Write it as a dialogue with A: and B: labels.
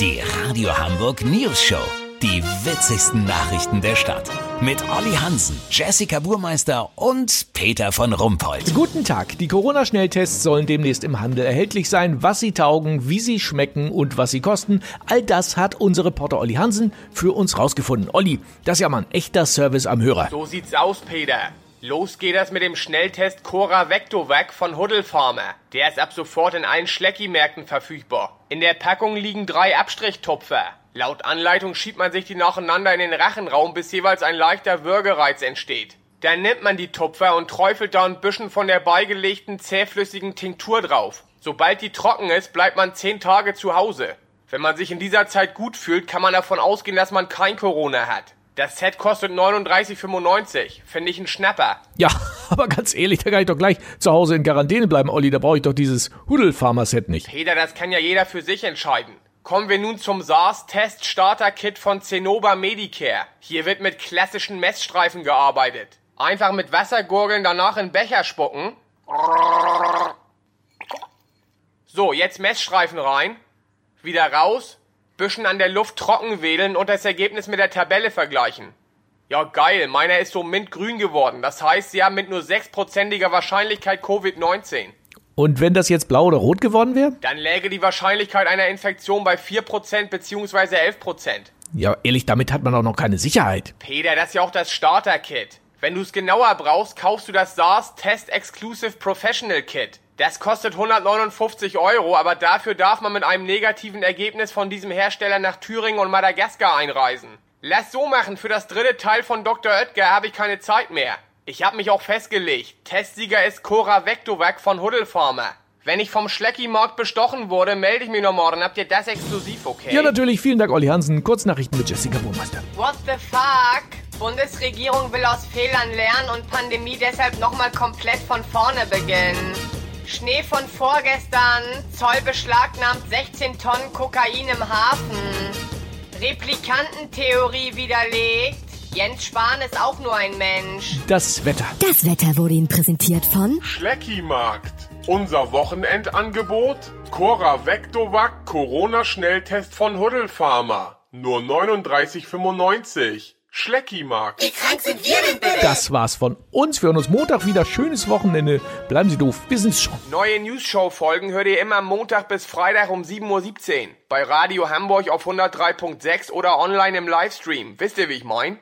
A: Die Radio Hamburg News Show. Die witzigsten Nachrichten der Stadt. Mit Olli Hansen, Jessica Burmeister und Peter von Rumpold.
B: Guten Tag. Die Corona-Schnelltests sollen demnächst im Handel erhältlich sein. Was sie taugen, wie sie schmecken und was sie kosten, all das hat unser Reporter Olli Hansen für uns rausgefunden. Olli, das ist ja mal ein echter Service am Hörer.
C: So sieht's aus, Peter. Los geht es mit dem Schnelltest Cora Vectovac von Huddle Pharma. Der ist ab sofort in allen Schlecki-Märkten verfügbar. In der Packung liegen drei Abstrichtupfer. Laut Anleitung schiebt man sich die nacheinander in den Rachenraum, bis jeweils ein leichter Würgereiz entsteht. Dann nimmt man die Tupfer und träufelt da ein bisschen von der beigelegten zähflüssigen Tinktur drauf. Sobald die trocken ist, bleibt man 10 Tage zu Hause. Wenn man sich in dieser Zeit gut fühlt, kann man davon ausgehen, dass man kein Corona hat. Das Set kostet 39,95. Finde ich ein Schnapper.
B: Ja, aber ganz ehrlich, da kann ich doch gleich zu Hause in Quarantäne bleiben, Olli. Da brauche ich doch dieses Huddle-Pharma-Set nicht.
C: Peter, das kann ja jeder für sich entscheiden. Kommen wir nun zum SARS-Test-Starter-Kit von Zenova Medicare. Hier wird mit klassischen Messstreifen gearbeitet. Einfach mit Wasser gurgeln, danach in Becher spucken. So, jetzt Messstreifen rein. Wieder raus. Bisschen an der Luft trocken wedeln und das Ergebnis mit der Tabelle vergleichen. Ja, geil, meiner ist so mintgrün geworden. Das heißt, sie haben mit nur 6%iger Wahrscheinlichkeit Covid-19.
B: Und wenn das jetzt blau oder rot geworden wäre?
C: Dann läge die Wahrscheinlichkeit einer Infektion bei 4% bzw. 11%.
B: Ja, ehrlich, damit hat man auch noch keine Sicherheit.
C: Peter, das ist ja auch das Starter-Kit. Wenn du es genauer brauchst, kaufst du das SARS Test Exclusive Professional Kit. Das kostet 159 Euro, aber dafür darf man mit einem negativen Ergebnis von diesem Hersteller nach Thüringen und Madagaskar einreisen. Lass so machen, für das dritte Teil von Dr. Oetker habe ich keine Zeit mehr. Ich habe mich auch festgelegt. Testsieger ist Cora Vectovac von Huddle Pharma. Wenn ich vom Schlecki-Markt bestochen wurde, melde ich mich noch morgen. Habt ihr das exklusiv, okay?
B: Ja, natürlich. Vielen Dank, Olli Hansen. Kurznachrichten mit Jessica Burmeister.
D: What the fuck? Bundesregierung will aus Fehlern lernen und Pandemie deshalb nochmal komplett von vorne beginnen. Schnee von vorgestern. Zoll beschlagnahmt 16 Tonnen Kokain im Hafen. Replikantentheorie widerlegt. Jens Spahn ist auch nur ein Mensch.
B: Das Wetter.
E: Das Wetter wurde Ihnen präsentiert von
F: Schlecki-Markt. Unser Wochenendangebot? Cora Vectovac Corona-Schnelltest von Huddle Pharma. Nur 39,95. Schlecki-Markt.
B: Das war's von uns. Wir hören uns Montag wieder. Schönes Wochenende. Bleiben Sie doof. Wir sind's schon.
C: Neue News-Show-Folgen hört ihr immer Montag bis Freitag um 7.17 Uhr. Bei Radio Hamburg auf 103.6 oder online im Livestream. Wisst ihr, wie ich mein?